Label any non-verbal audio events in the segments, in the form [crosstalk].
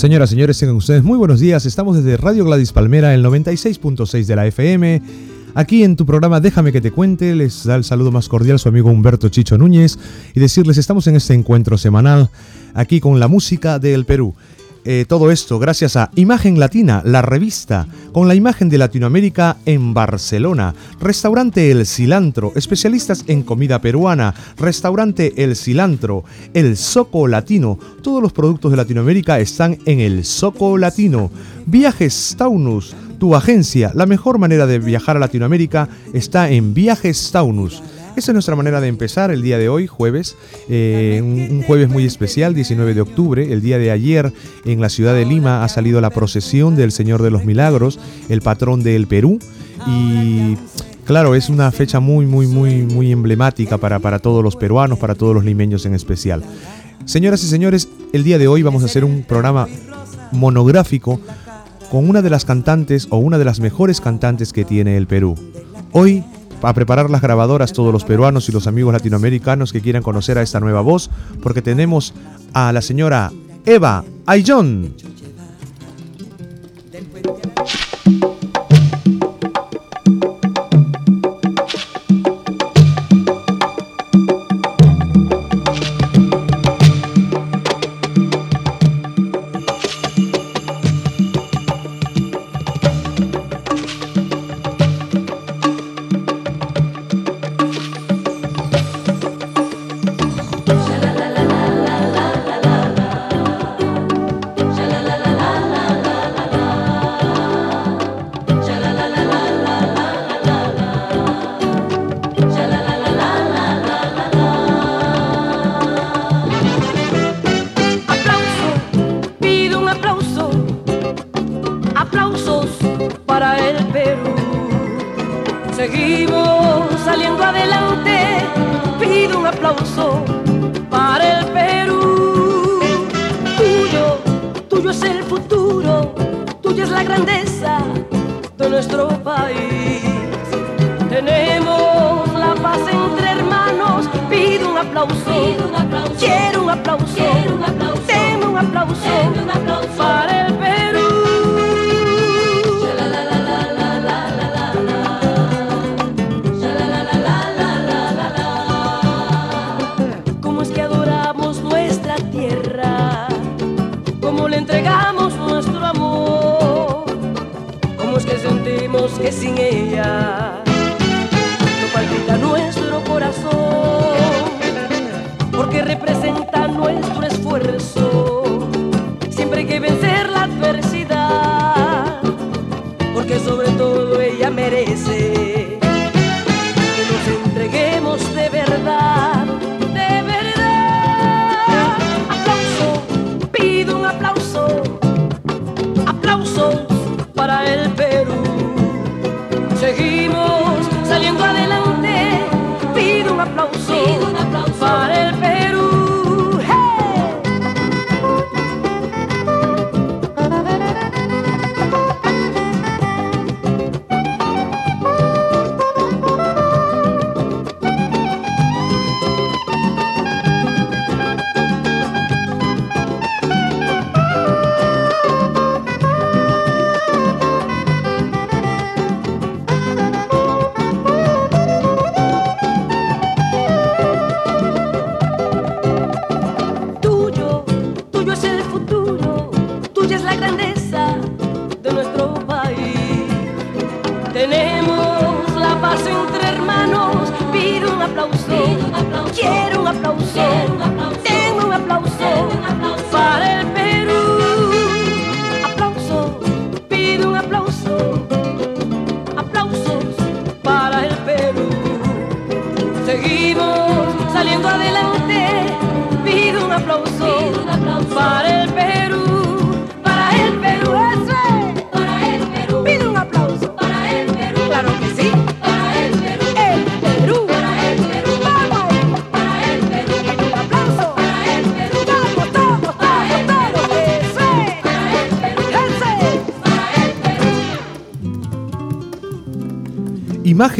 Señoras, señores, tengan ustedes muy buenos días. Estamos desde Radio Gladys Palmera, el 96.6 de la FM. Aquí en tu programa Déjame que te cuente, les da el saludo más cordial su amigo Humberto Chicho Núñez y decirles estamos en este encuentro semanal aquí con la música del Perú. Eh, todo esto gracias a Imagen Latina, la revista, con la imagen de Latinoamérica en Barcelona. Restaurante El Cilantro, especialistas en comida peruana. Restaurante El Cilantro, El Soco Latino. Todos los productos de Latinoamérica están en El Soco Latino. Viajes Taunus, tu agencia. La mejor manera de viajar a Latinoamérica está en Viajes Taunus. Esa es nuestra manera de empezar el día de hoy, jueves, eh, un, jueves muy especial, 19 de octubre. El día de ayer en la ciudad de Lima ha salido la procesión del Señor de los Milagros, el patrón del Perú. Y claro, es una fecha muy, muy, muy, muy emblemática para, para todos los peruanos, para todos los limeños en especial. Señoras y señores, el día de hoy vamos a hacer un programa monográfico con una de las cantantes o una de las mejores cantantes que tiene el Perú. Hoy a preparar las grabadoras todos los peruanos y los amigos latinoamericanos que quieran conocer a esta nueva voz, porque tenemos a la señora Eva Ayllón.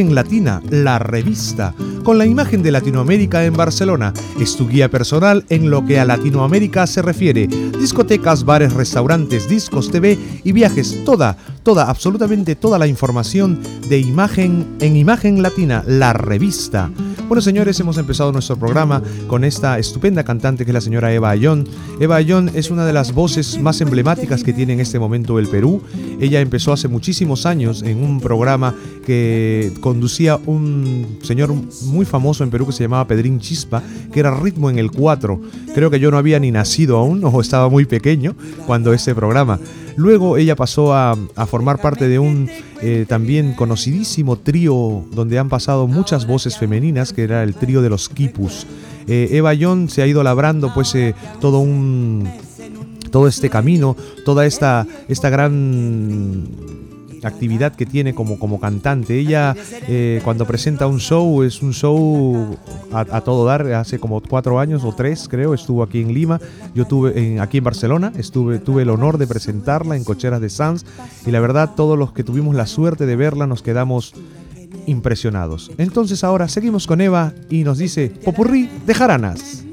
Imagen Latina, la revista, con la imagen de Latinoamérica en Barcelona. Es tu guía personal en lo que a Latinoamérica se refiere. Discotecas, bares, restaurantes, discos, TV y viajes. Toda, toda, absolutamente toda la información de imagen en Imagen Latina, la revista. Bueno, señores, hemos empezado nuestro programa con esta estupenda cantante que es la señora Eva Ayón. Eva Ayón es una de las voces más emblemáticas que tiene en este momento el Perú. Ella empezó hace muchísimos años en un programa que conducía un señor muy famoso en Perú que se llamaba Pedrín Chispa, que era Ritmo en el 4. Creo que yo no había ni nacido aún [laughs] o estaba muy pequeño cuando ese programa. Luego ella pasó a, formar parte de un eh, también conocidísimo trío donde han pasado muchas voces femeninas, que era el trío de los Kipus. Eh, Eva John se ha ido labrando pues eh, todo un todo este camino, toda esta, esta gran actividad que tiene como, como cantante. Ella eh, cuando presenta un show es un show a, todo dar. Hace como cuatro años o tres creo estuvo aquí en Lima. Yo tuve en, aquí en Barcelona estuve tuve el honor de presentarla en Cocheras de Sanz y la verdad todos los que tuvimos la suerte de verla nos quedamos impresionados. Entonces ahora seguimos con Eva y nos dice Popurrí de Jaranas.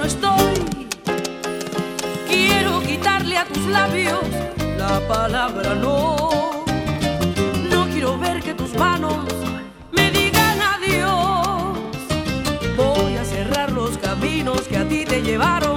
no estoy. Quiero quitarle a tus labios la palabra no. No quiero ver que tus manos me digan adiós. Voy a cerrar los caminos que a ti te llevaron.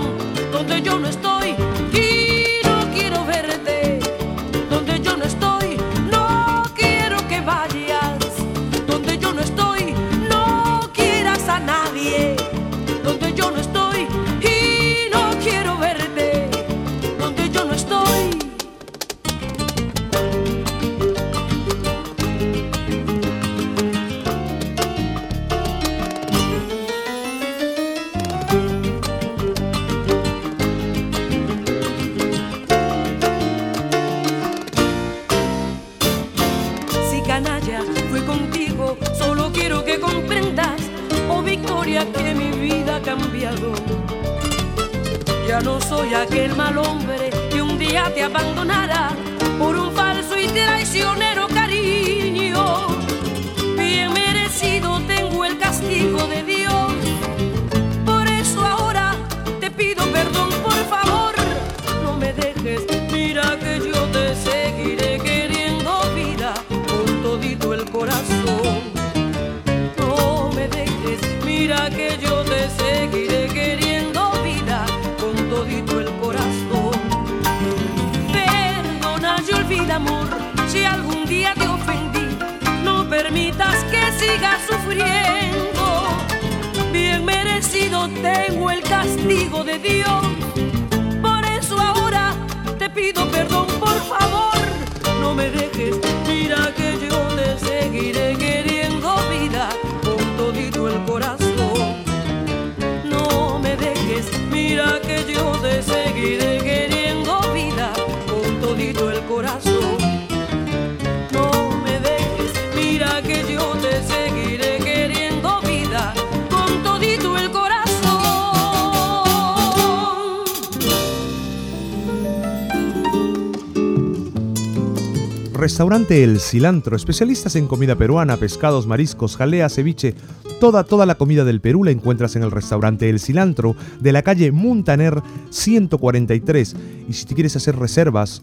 Restaurante El Cilantro, especialistas en comida peruana, pescados, mariscos, jalea, ceviche, toda, toda la comida del Perú la encuentras en el restaurante El Cilantro de la calle Muntaner 143. Y si te quieres hacer reservas,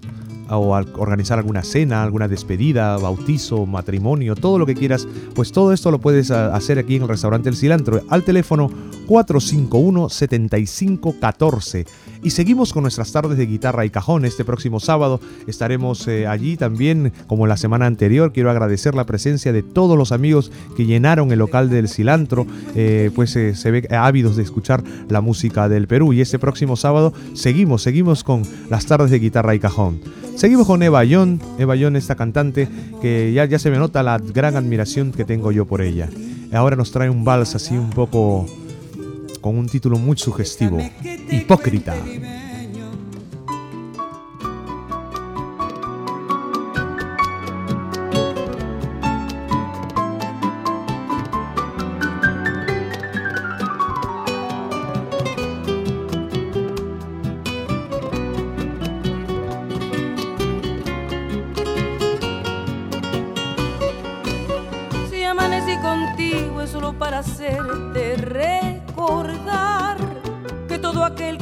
o organizar alguna cena, alguna despedida, bautizo, matrimonio, todo lo que quieras, pues todo esto lo puedes ah, hacer aquí en el restaurante El Cilantro al teléfono 451-7514. Y seguimos con nuestras tardes de guitarra y cajón. Este próximo sábado estaremos eh, allí también, como la semana anterior. Quiero agradecer la presencia de todos los amigos que llenaron el local del Cilantro, eh, pues eh, se ve ávidos de escuchar la música del Perú. Y este próximo sábado seguimos, seguimos con las tardes de guitarra y cajón. Seguimos con Eva Young, Eva Young, esta cantante que ya, ya se me nota la gran admiración que tengo yo por ella. Ahora nos trae un vals así un poco con un título muy sugestivo, Hipócrita.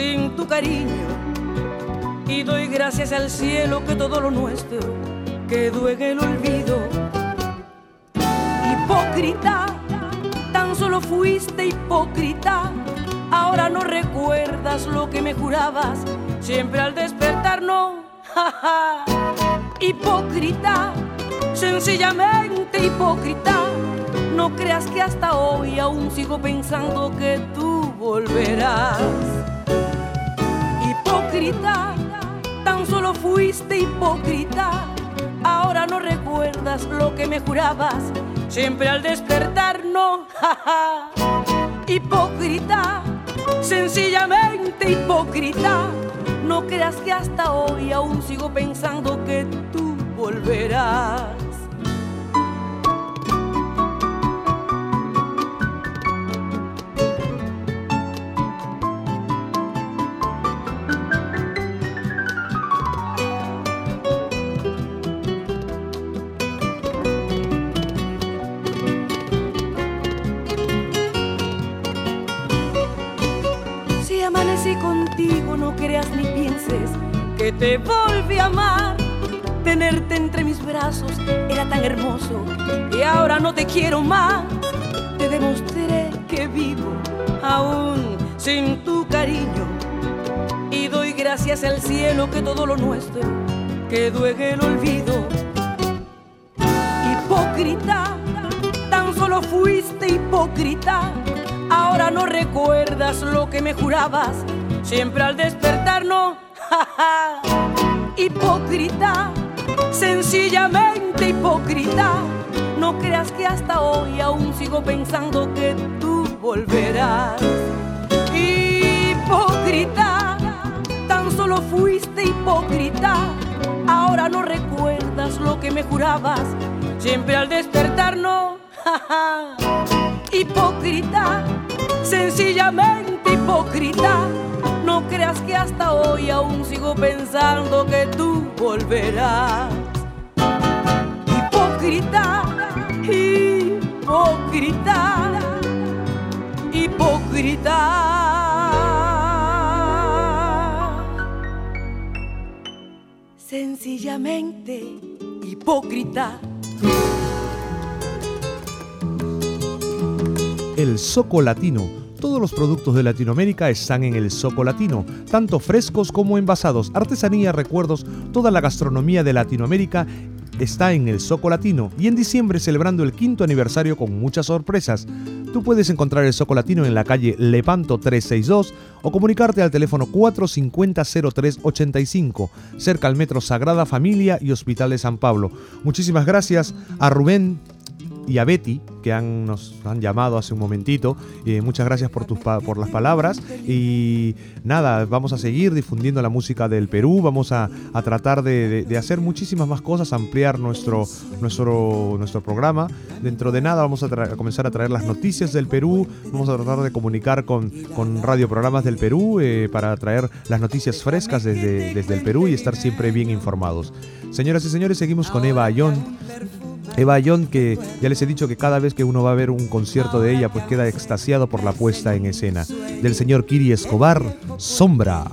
sin tu cariño. Y doy gracias al cielo que todo lo nuestro quedó en el olvido. Hipócrita, tan solo fuiste hipócrita. Ahora no recuerdas lo que me jurabas, siempre al despertar no. [laughs] hipócrita, sencillamente hipócrita no creas que hasta hoy aún sigo pensando que tú volverás. Hipócrita, tan solo fuiste hipócrita. Ahora no recuerdas lo que me jurabas, siempre al despertar no. [laughs] hipócrita, sencillamente hipócrita. No creas que hasta hoy aún sigo pensando que tú volverás. Ni pienses que te volví a amar. Tenerte entre mis brazos era tan hermoso y ahora no te quiero más. Te demostré que vivo aún sin tu cariño y doy gracias al cielo que todo lo nuestro quedó en el olvido. Hipócrita, tan solo fuiste hipócrita. Ahora no recuerdas lo que me jurabas siempre al despertar hipócrita, sencillamente hipócrita. No creas que hasta hoy aún sigo pensando que tú volverás. Hipócrita, tan solo fuiste hipócrita. Ahora no recuerdas lo que me jurabas, siempre al despertar no. hipócrita, sencillamente hipócrita no creas que hasta hoy aún sigo pensando que tú volverás. Hipócrita, hipócrita, hipócrita. Sencillamente hipócrita. El Soco Latino todos los productos de Latinoamérica están en el Soco Latino, tanto frescos como envasados, artesanía, recuerdos, toda la gastronomía de Latinoamérica está en el Soco Latino y en diciembre celebrando el quinto aniversario con muchas sorpresas. Tú puedes encontrar el Soco Latino en la calle Lepanto 362 o comunicarte al teléfono 450-0385, cerca al Metro Sagrada Familia y Hospital de San Pablo. Muchísimas gracias a Rubén y a Betty, que han, nos han llamado hace un momentito. Eh, muchas gracias por, tus por las palabras. Y nada, vamos a seguir difundiendo la música del Perú, vamos a, tratar de, hacer muchísimas más cosas, ampliar nuestro, nuestro, nuestro programa. Dentro de nada vamos a, comenzar a traer las noticias del Perú, vamos a tratar de comunicar con, con radioprogramas del Perú eh, para traer las noticias frescas desde, desde el Perú y estar siempre bien informados. Señoras y señores, seguimos con Eva Ayón. Eva Ayón, que ya les he dicho que cada vez que uno va a ver un concierto de ella, pues queda extasiado por la puesta en escena. Del señor Kiri Escobar, Sombra.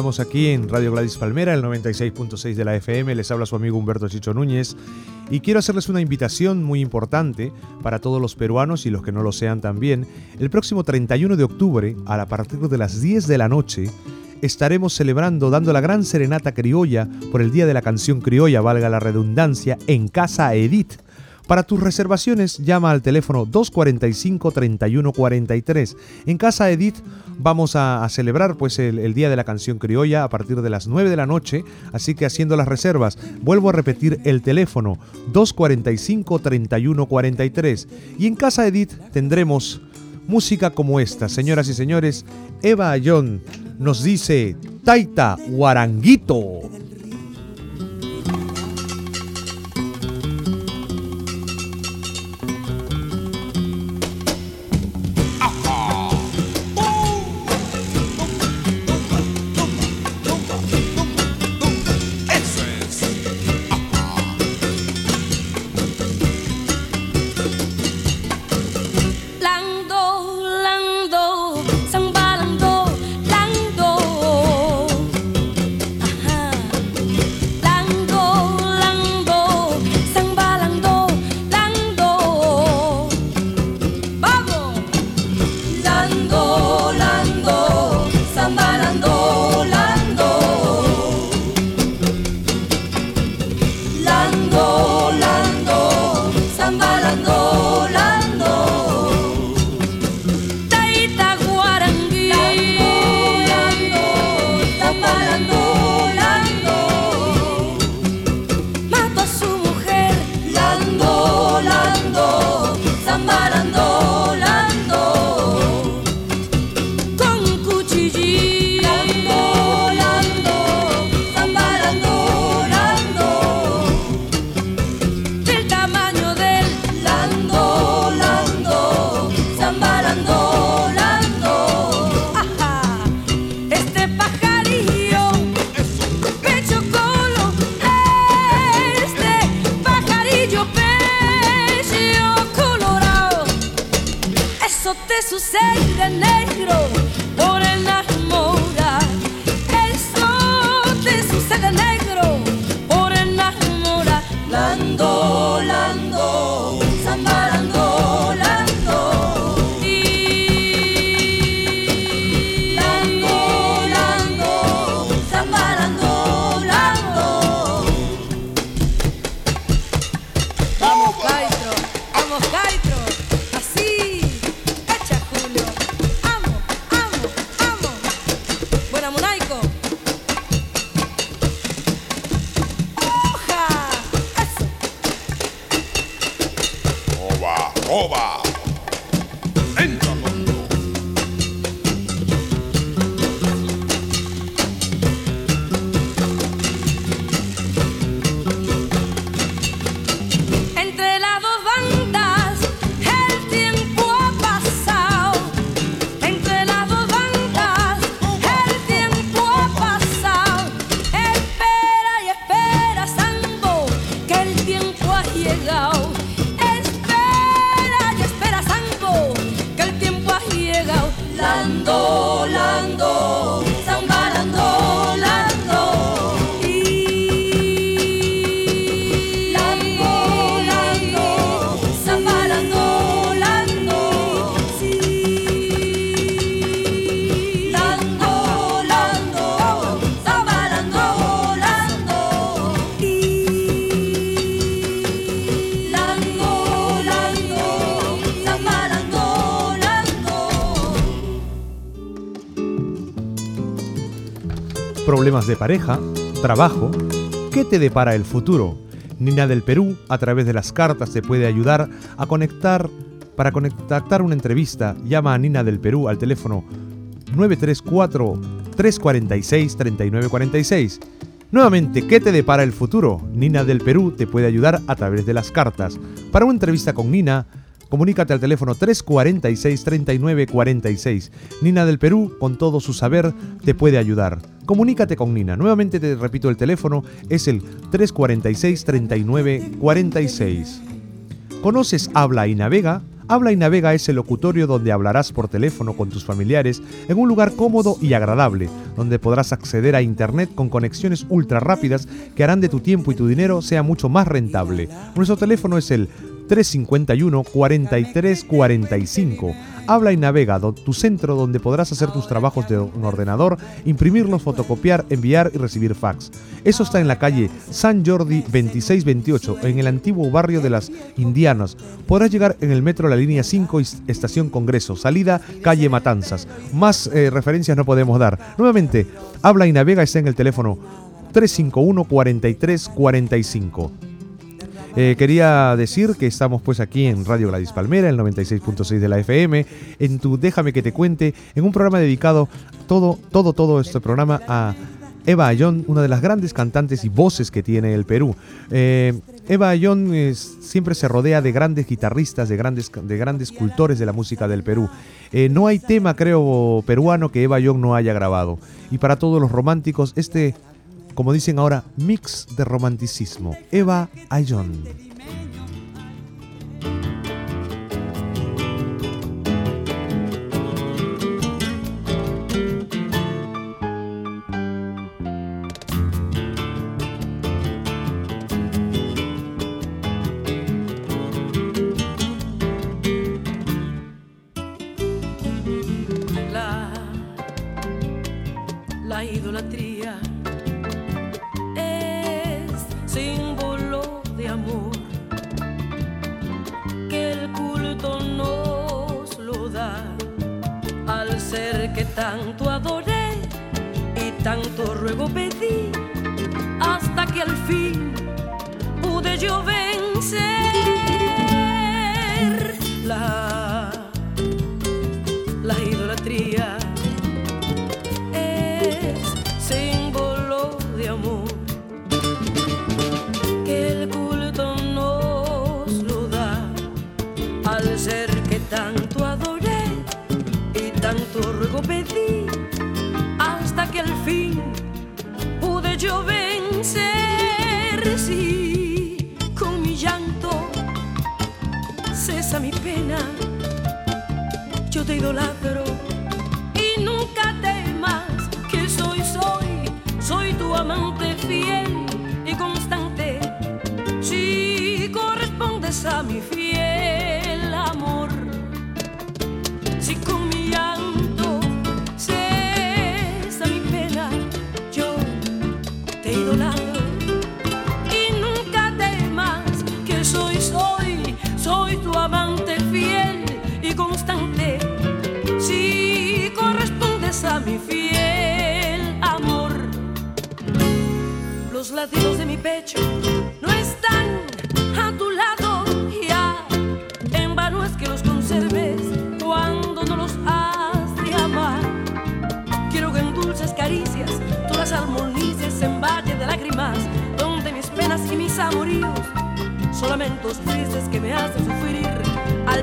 Estamos aquí en Radio Gladys Palmera, el 96.6 de la FM. Les habla su amigo Humberto Chicho Núñez. Y quiero hacerles una invitación muy importante para todos los peruanos y los que no lo sean también. El próximo 31 de octubre, a partir de las 10 de la noche, estaremos celebrando, dando la gran serenata criolla por el Día de la Canción Criolla, valga la redundancia, en Casa Edith para tus reservaciones llama al teléfono 245-3143. En Casa Edith vamos a, celebrar pues el, Día de la Canción Criolla a partir de las 9 de la noche, así que haciendo las reservas, vuelvo a repetir el teléfono 245-3143. Y en Casa Edith tendremos música como esta, señoras y señores. Eva Ayón nos dice Taita Guaranguito. Problemas de pareja, trabajo, ¿qué te depara el futuro? Nina del Perú, a través de las cartas, te puede ayudar a conectar. Para contactar una entrevista, llama a Nina del Perú al teléfono 934-346-3946. Nuevamente, ¿qué te depara el futuro? Nina del Perú te puede ayudar a través de las cartas. Para una entrevista con Nina, Comunícate al teléfono 346-3946. Nina del Perú, con todo su saber, te puede ayudar. Comunícate con Nina. Nuevamente te repito el teléfono, es el 346-3946. ¿Conoces Habla y Navega? Habla y Navega es el locutorio donde hablarás por teléfono con tus familiares en un lugar cómodo y agradable, donde podrás acceder a Internet con conexiones ultra rápidas que harán de tu tiempo y tu dinero sea mucho más rentable. Nuestro teléfono es el 351 4345. Habla y navega, tu centro donde podrás hacer tus trabajos de un ordenador, imprimirlos, fotocopiar, enviar y recibir fax. Eso está en la calle San Jordi 2628, en el antiguo barrio de las Indianas. Podrás llegar en el metro la línea 5, estación Congreso, salida calle Matanzas. Más eh, referencias no podemos dar. Nuevamente, habla y navega está en el teléfono 351 4345. Eh, quería decir que estamos pues aquí en Radio Gladys Palmera, el 96.6 de la FM, en tu Déjame que te cuente, en un programa dedicado todo, todo, todo este programa a Eva Ayón, una de las grandes cantantes y voces que tiene el Perú. Eh, Eva Ayón siempre se rodea de grandes guitarristas, de grandes, de grandes cultores de la música del Perú. Eh, no hay tema, creo, peruano que Eva Ayón no haya grabado. Y para todos los románticos, este como dicen ahora, mix de romanticismo. Eva Ayón.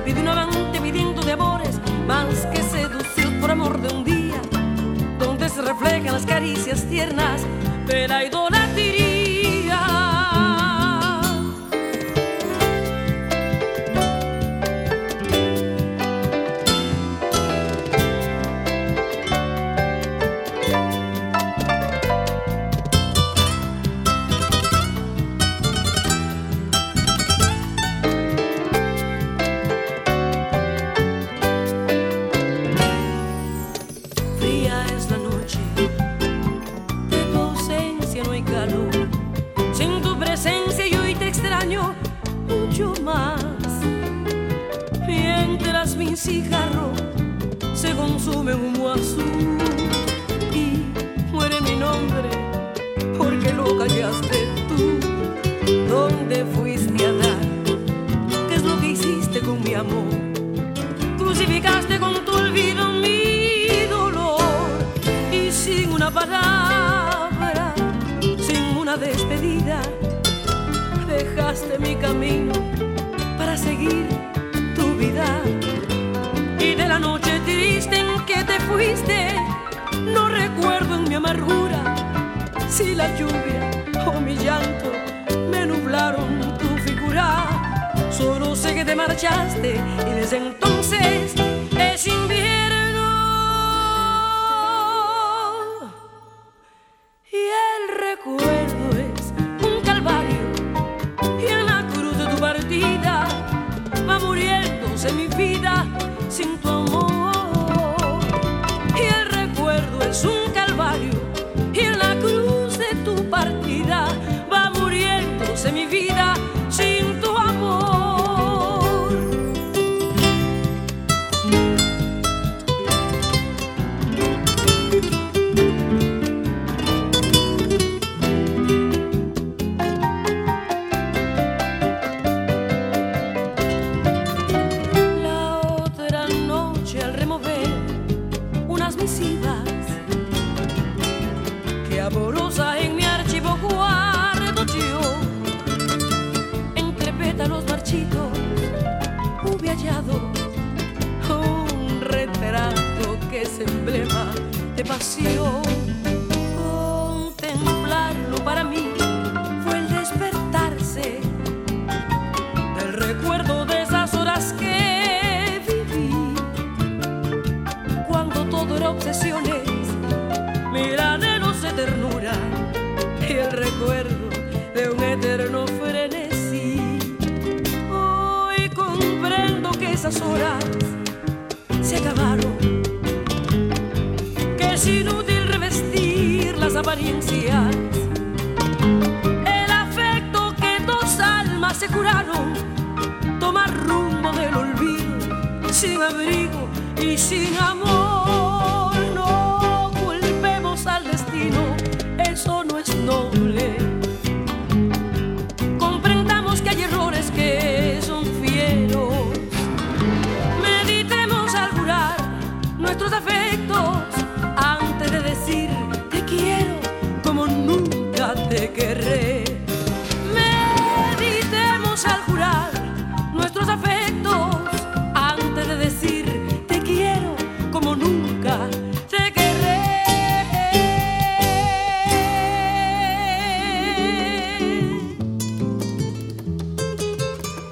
Vive un amante viviendo de amores, más que seducido por amor de un día, donde se reflejan las caricias tiernas de la idolatría.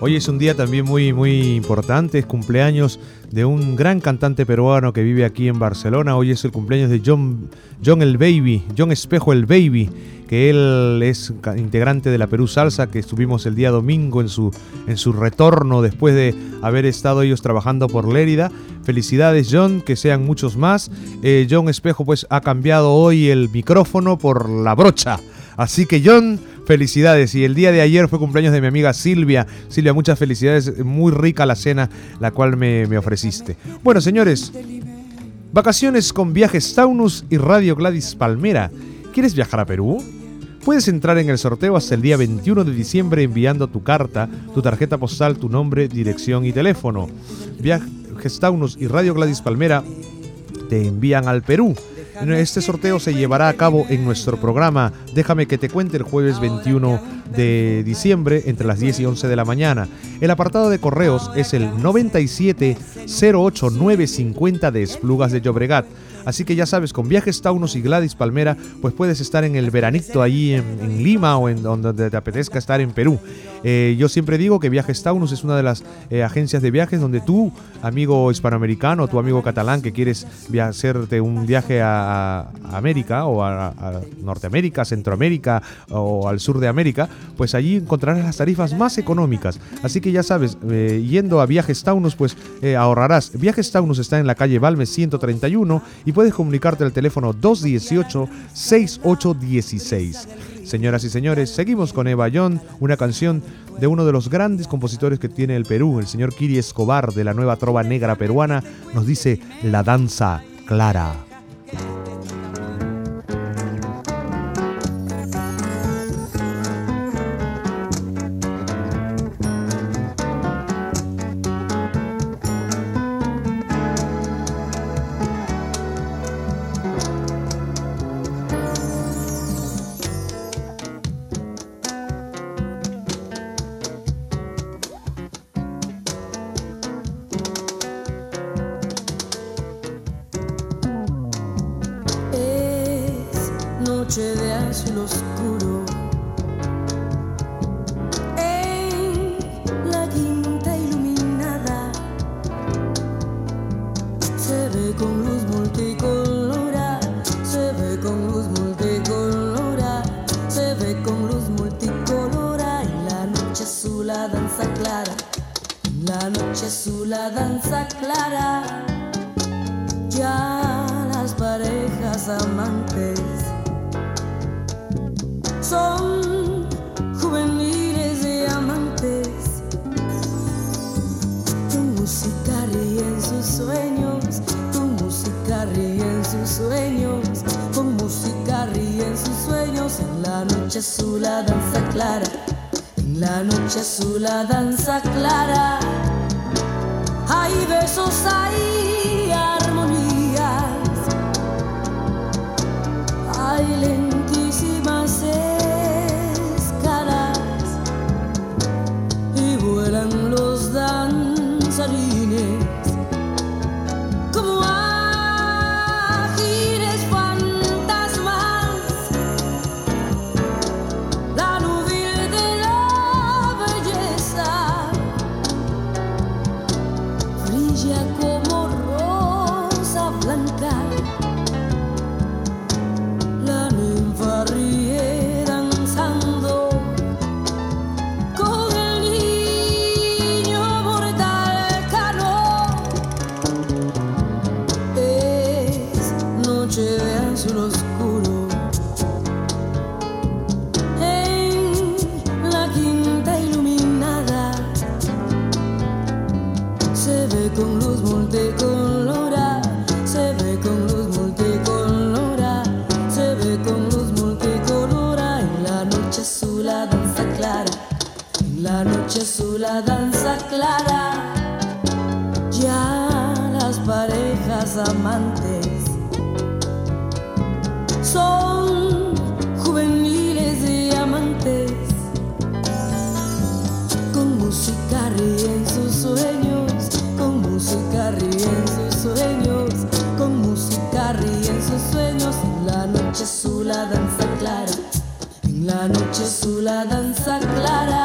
Hoy es un día también muy, muy importante, es cumpleaños de un gran cantante peruano que vive aquí en Barcelona. Hoy es el cumpleaños de John, John el Baby, John Espejo el Baby, que él es integrante de la Perú Salsa, que estuvimos el día domingo en su, en su retorno después de haber estado ellos trabajando por Lérida. Felicidades John, que sean muchos más. Eh, John Espejo pues ha cambiado hoy el micrófono por la brocha. Así que John, felicidades. Y el día de ayer fue cumpleaños de mi amiga Silvia. Silvia, muchas felicidades. Muy rica la cena, la cual me, me ofreciste. Bueno, señores, vacaciones con Viajes Taunus y Radio Gladys Palmera. ¿Quieres viajar a Perú? Puedes entrar en el sorteo hasta el día 21 de diciembre enviando tu carta, tu tarjeta postal, tu nombre, dirección y teléfono. Viajes Taunus y Radio Gladys Palmera te envían al Perú. Este sorteo se llevará a cabo en nuestro programa Déjame que te cuente el jueves 21 de diciembre entre las 10 y 11 de la mañana. El apartado de correos es el 9708950 de Esplugas de Llobregat. Así que ya sabes, con Viajes Taunos y Gladys Palmera, pues puedes estar en el veranito allí en, en Lima o en donde te apetezca estar en Perú. Eh, yo siempre digo que Viajes Taunus es una de las eh, agencias de viajes donde tú, amigo hispanoamericano, tu amigo catalán que quieres hacerte un viaje a, América o a, a Norteamérica, Centroamérica o al sur de América, pues allí encontrarás las tarifas más económicas. Así que ya sabes, eh, yendo a Viajes Taunus, pues ahorrarás. Viajes Taunus está en la calle Balmes 131 y puedes comunicarte al teléfono 218-6816. Señoras y señores, seguimos con Eva John, una canción de uno de los grandes compositores que tiene el Perú, el señor Kiri Escobar de la nueva trova negra peruana, nos dice La danza clara. Noche azul la danza clara, en la noche azul la danza clara. Hay besos, hay Ya las parejas amantes son juveniles y amantes con música ríen sus sueños, con música ríen sus sueños, con música ríen sus sueños. En la noche azul la danza clara, en la noche azul la danza clara.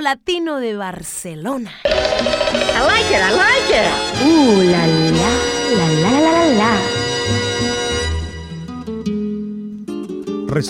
Latino de Barcelona. I like it, I like it. Ooh la la, la la la la la.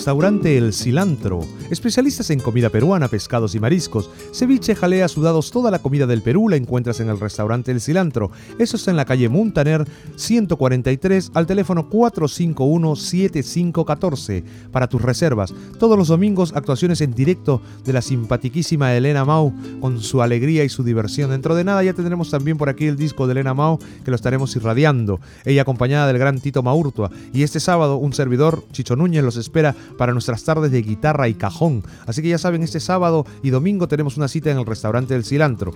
Restaurante El Cilantro. Especialistas en comida peruana, pescados y mariscos. Ceviche, jalea, sudados, toda la comida del Perú la encuentras en el Restaurante El Cilantro. Eso está en la calle Muntaner 143 al teléfono 451-7514 para tus reservas. Todos los domingos actuaciones en directo de la simpatiquísima Elena Mau con su alegría y su diversión. Dentro de nada ya tendremos también por aquí el disco de Elena Mau que lo estaremos irradiando. Ella acompañada del gran Tito Maurtua. Y este sábado un servidor, Chicho Núñez, los espera para nuestras tardes de guitarra y cajón. Así que ya saben, este sábado y domingo tenemos una cita en el restaurante del cilantro.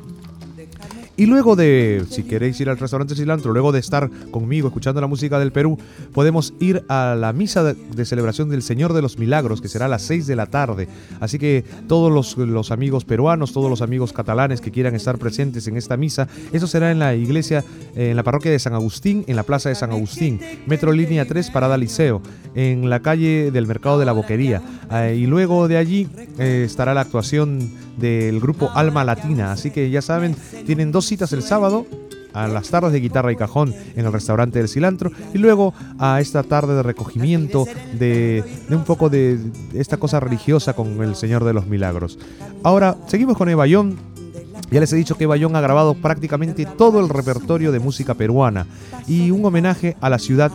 Y luego de, si queréis ir al restaurante Cilantro, luego de estar conmigo escuchando la música del Perú, podemos ir a la misa de, celebración del Señor de los Milagros, que será a las 6 de la tarde. Así que todos los, amigos peruanos, todos los amigos catalanes que quieran estar presentes en esta misa, eso será en la iglesia, en la parroquia de San Agustín, en la plaza de San Agustín, Metro Línea 3, Parada Liceo, en la calle del Mercado de la Boquería. Eh, y luego de allí eh, estará la actuación del grupo Alma Latina. Así que ya saben, tienen dos citas el sábado a las tardes de guitarra y cajón en el restaurante del cilantro y luego a esta tarde de recogimiento de, un poco de esta cosa religiosa con el Señor de los Milagros. Ahora seguimos con Eva Young. Ya les he dicho que Young ha grabado prácticamente todo el repertorio de música peruana y un homenaje a la ciudad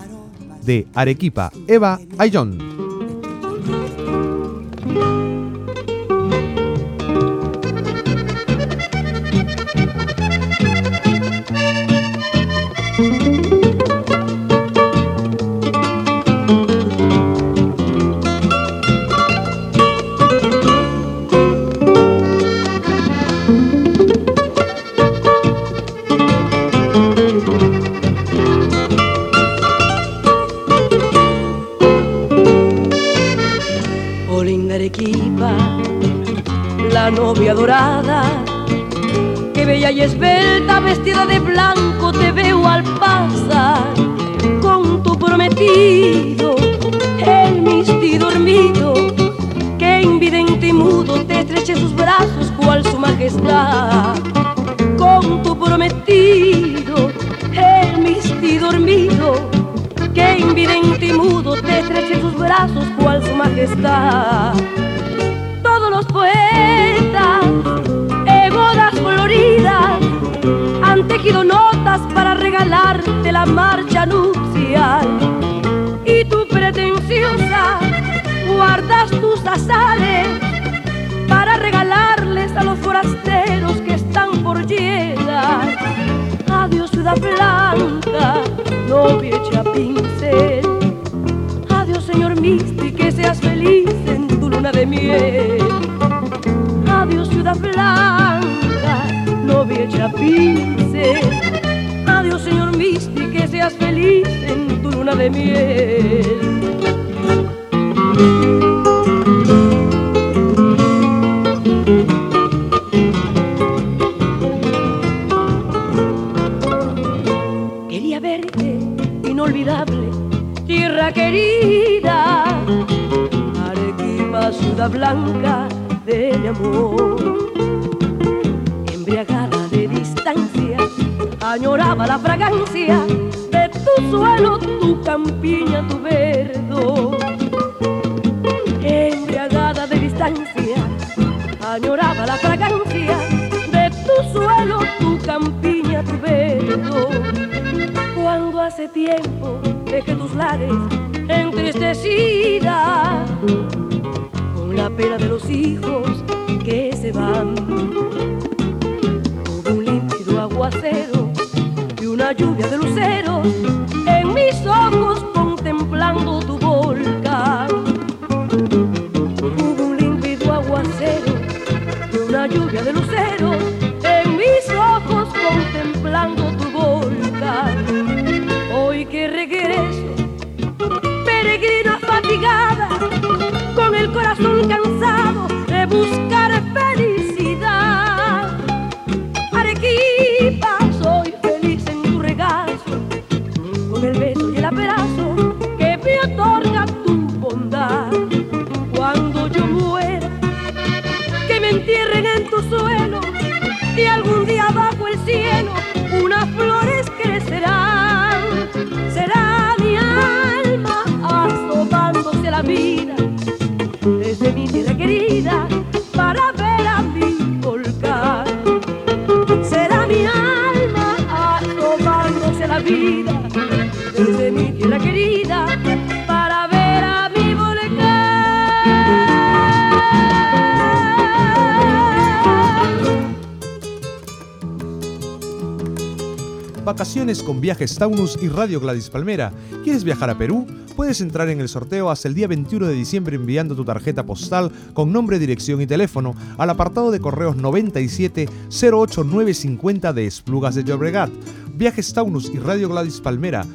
de Arequipa. Eva Ayón. Adiós señor Misti, que seas feliz en tu luna de miel. Quería verte, inolvidable, tierra querida, Arequipa, ciudad blanca de mi amor. Añoraba la fragancia de tu suelo, tu campiña, tu verdo. Embriagada de distancia, añoraba la fragancia de tu suelo, tu campiña, tu verdo. Cuando hace tiempo dejé tus lares entristecida con la pena de los hijos que se van. Hubo un límpido aguacero una lluvia de luceros en mis ojos contemplando Con Viajes Taunus y Radio Gladys Palmera. ¿Quieres viajar a Perú? Puedes entrar en el sorteo hasta el día 21 de diciembre enviando tu tarjeta postal con nombre, dirección y teléfono al apartado de correos 97 08950 de Esplugas de Llobregat. Viajes Taunus y Radio Gladys Palmera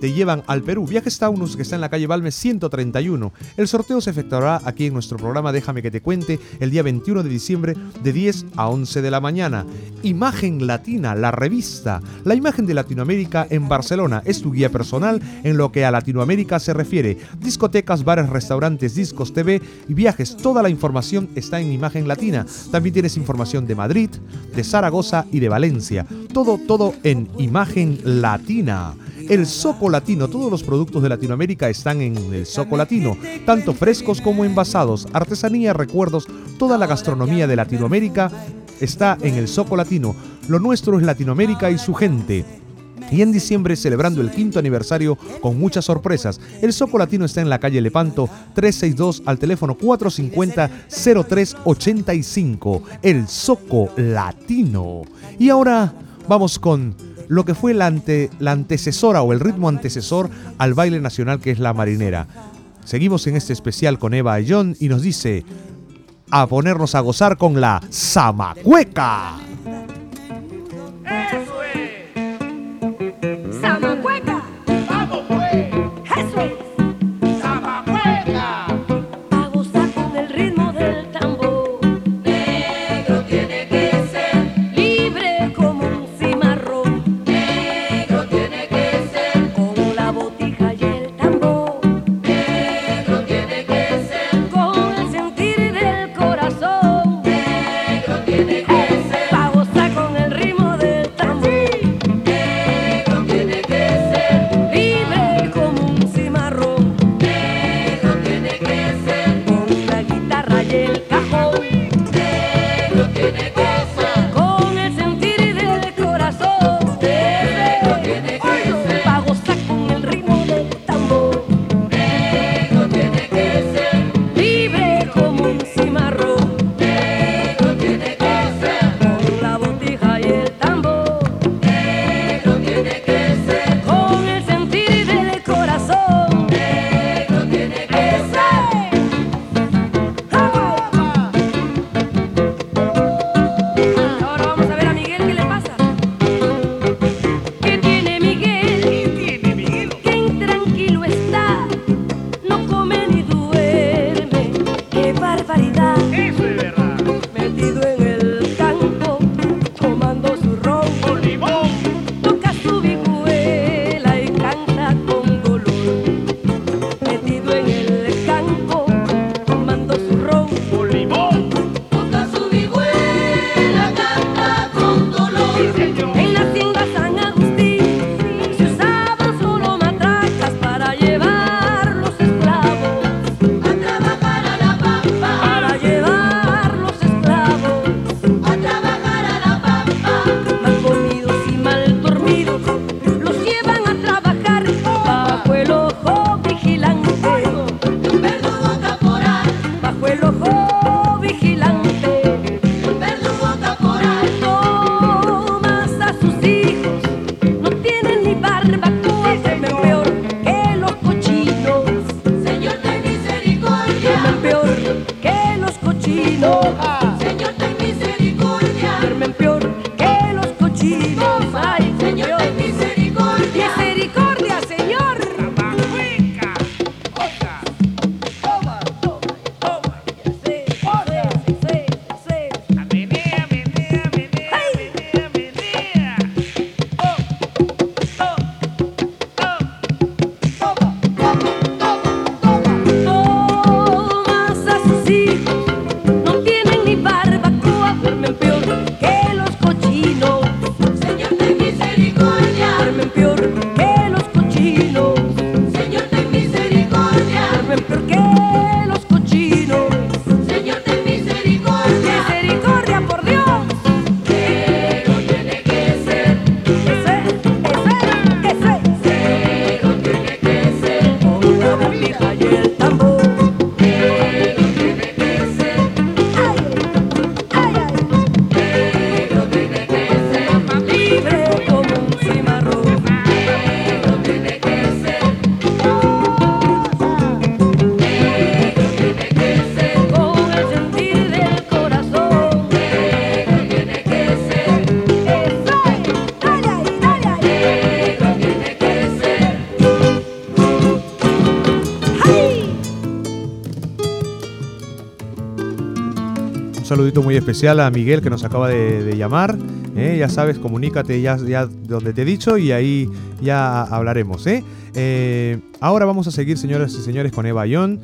te llevan al Perú. Viajes Taunus, que está en la calle Balmes 131. El sorteo se efectuará aquí en nuestro programa Déjame que te cuente el día 21 de diciembre de 10 a 11 de la mañana. Imagen Latina, la revista. La imagen de Latinoamérica en Barcelona es tu guía personal en lo que a Latinoamérica se refiere. Discotecas, bares, restaurantes, discos, TV y viajes. Toda la información está en Imagen Latina. También tienes información de Madrid, de Zaragoza y de Valencia. Todo, todo en Imagen Latina. El Soco Latino, todos los productos de Latinoamérica están en el Soco Latino, tanto frescos como envasados, artesanía, recuerdos, toda la gastronomía de Latinoamérica está en el Soco Latino. Lo nuestro es Latinoamérica y su gente. Y en diciembre, celebrando el quinto aniversario con muchas sorpresas, el Soco Latino está en la calle Lepanto 362 al teléfono 450-0385. El Soco Latino. Y ahora vamos con lo que fue la, ante, la antecesora o el ritmo antecesor al baile nacional que es la marinera. Seguimos en este especial con Eva Ayón y nos dice a ponernos a gozar con la Zamacueca. Muy especial a Miguel que nos acaba de, llamar. ¿eh? Ya sabes, comunícate ya, ya donde te he dicho y ahí ya hablaremos. ¿eh? Eh, ahora vamos a seguir, señoras y señores, con Eva Yon.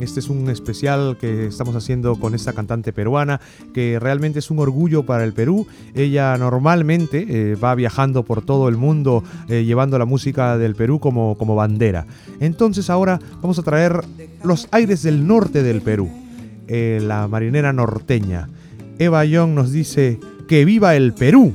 este es un especial que estamos haciendo con esta cantante peruana que realmente es un orgullo para el Perú. Ella normalmente va viajando por todo el mundo llevando la música del Perú como, como bandera. Entonces ahora vamos a traer los aires del norte del Perú. Eh, la marinera norteña. Eva Young nos dice que viva el Perú.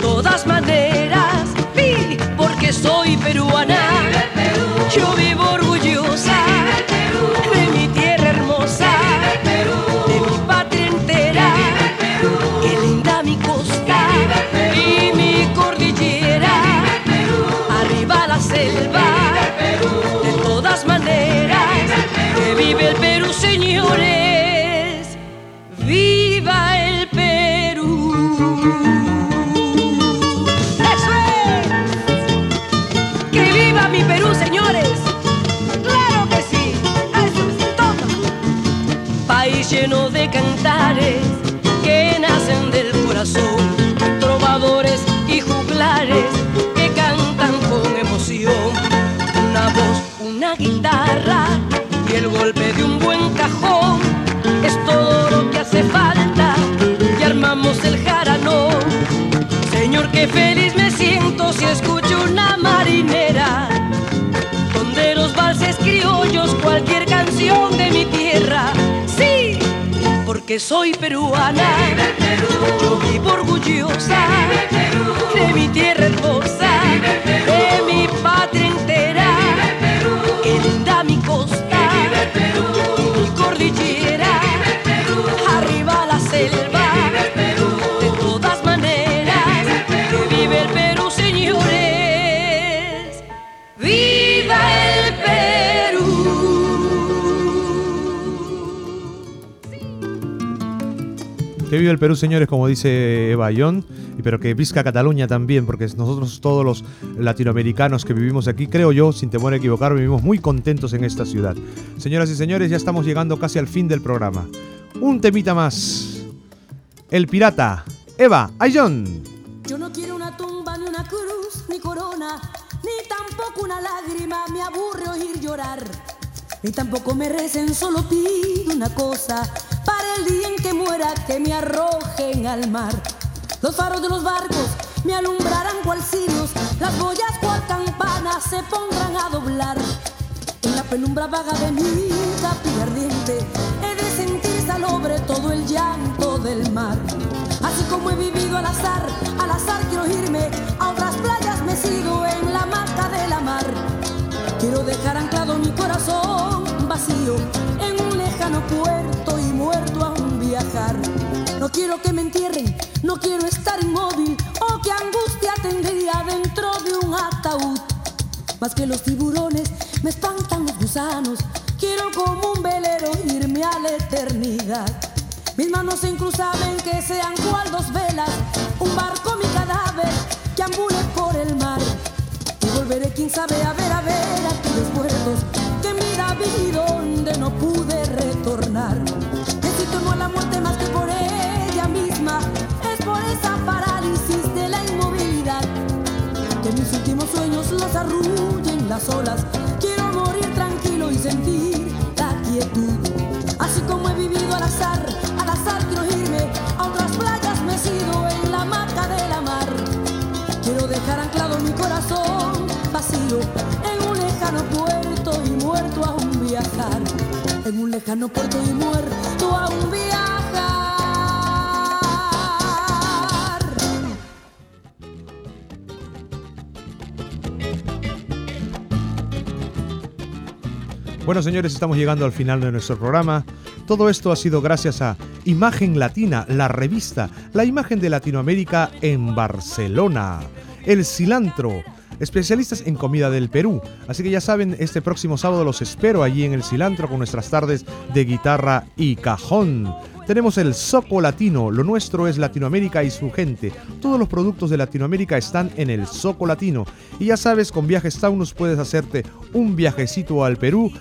todas maneras, porque soy peruana. Yo vivo que cantan con emoción. Una voz, una guitarra y el golpe de un buen cajón es todo lo que hace falta y armamos el jarano. Señor, qué feliz me siento si escucho una marinera. Donde los valses criollos, cualquier canción de mi tierra. Sí, porque soy peruana. Viva el Perú. Yo orgullosa Perú, señores, como dice Eva Yon, pero que visca Cataluña también, porque nosotros todos los latinoamericanos que vivimos aquí, creo yo, sin temor a equivocar, vivimos muy contentos en esta ciudad. Señoras y señores, ya estamos llegando casi al fin del programa. Un temita más. El pirata. Eva, Ayon. Yo no quiero una tumba, ni una cruz, ni corona, ni tampoco una lágrima, me aburre oír llorar. Ni tampoco me recen, solo pido una cosa para el día en que muera que me arrojen al mar. Los faros de los barcos me alumbrarán cual cirios, las boyas cual campanas se pondrán a doblar. En la penumbra vaga de mi tapia ardiente he de sentir salobre todo el llanto del mar. Así como he vivido al azar, al azar quiero irme a otras playas mecido en la mata de la mar. Quiero dejar anclado mi corazón vacío en un lejano puerto y muerto aún viajar. No quiero que me entierren, no quiero estar inmóvil. Oh, qué angustia tendría dentro de un ataúd. Más que los tiburones me espantan los gusanos. Quiero como un velero irme a la eternidad. Mis manos se saben que sean cual dos velas. Un barco, mi cadáver, que ambule por el mar. Y volveré, quién sabe, a ver, a ver a aquellos muertos las. Quiero morir tranquilo y sentir la quietud. Así como he vivido al azar, al azar quiero irme a otras playas mecido en la maca de la mar. Quiero dejar anclado mi corazón vacío en un lejano puerto y muerto aún viajar. En un lejano puerto y muerto aún viajar. Bueno, señores, estamos llegando al final de nuestro programa. Todo esto ha sido gracias a Imagen Latina, la revista, la imagen de Latinoamérica en Barcelona. El cilantro, especialistas en comida del Perú. Así que ya saben, este próximo sábado los espero allí en el cilantro con nuestras tardes de guitarra y cajón. Tenemos el Soco Latino, lo nuestro es Latinoamérica y su gente. Todos los productos de Latinoamérica están en el Soco Latino. Y ya sabes, con Viajes Taunus puedes hacerte un viajecito al Perú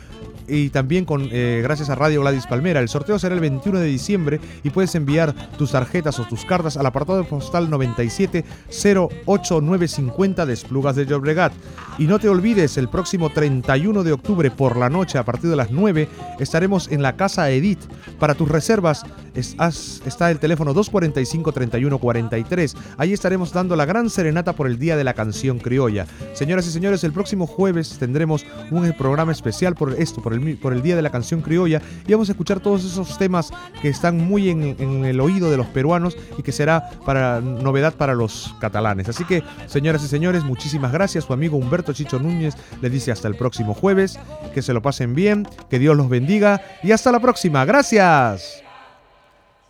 y también con eh, gracias a Radio Gladys Palmera. El sorteo será el 21 de diciembre y puedes enviar tus tarjetas o tus cartas al apartado postal 9708950 de Esplugas de Llobregat. Y no te olvides, el próximo 31 de octubre por la noche a partir de las 9 estaremos en la Casa Edith. Para tus reservas está el teléfono 245-3143. Ahí estaremos dando la gran serenata por el Día de la Canción Criolla. Señoras y señores, el próximo jueves tendremos un programa especial por esto, por el por el Día de la Canción Criolla y vamos a escuchar todos esos temas que están muy en, el oído de los peruanos y que será para novedad para los catalanes. Así que, señoras y señores, muchísimas gracias. Su amigo Humberto Chicho Núñez le dice hasta el próximo jueves, que se lo pasen bien, que Dios los bendiga y hasta la próxima. Gracias.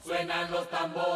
Suenan los tambores.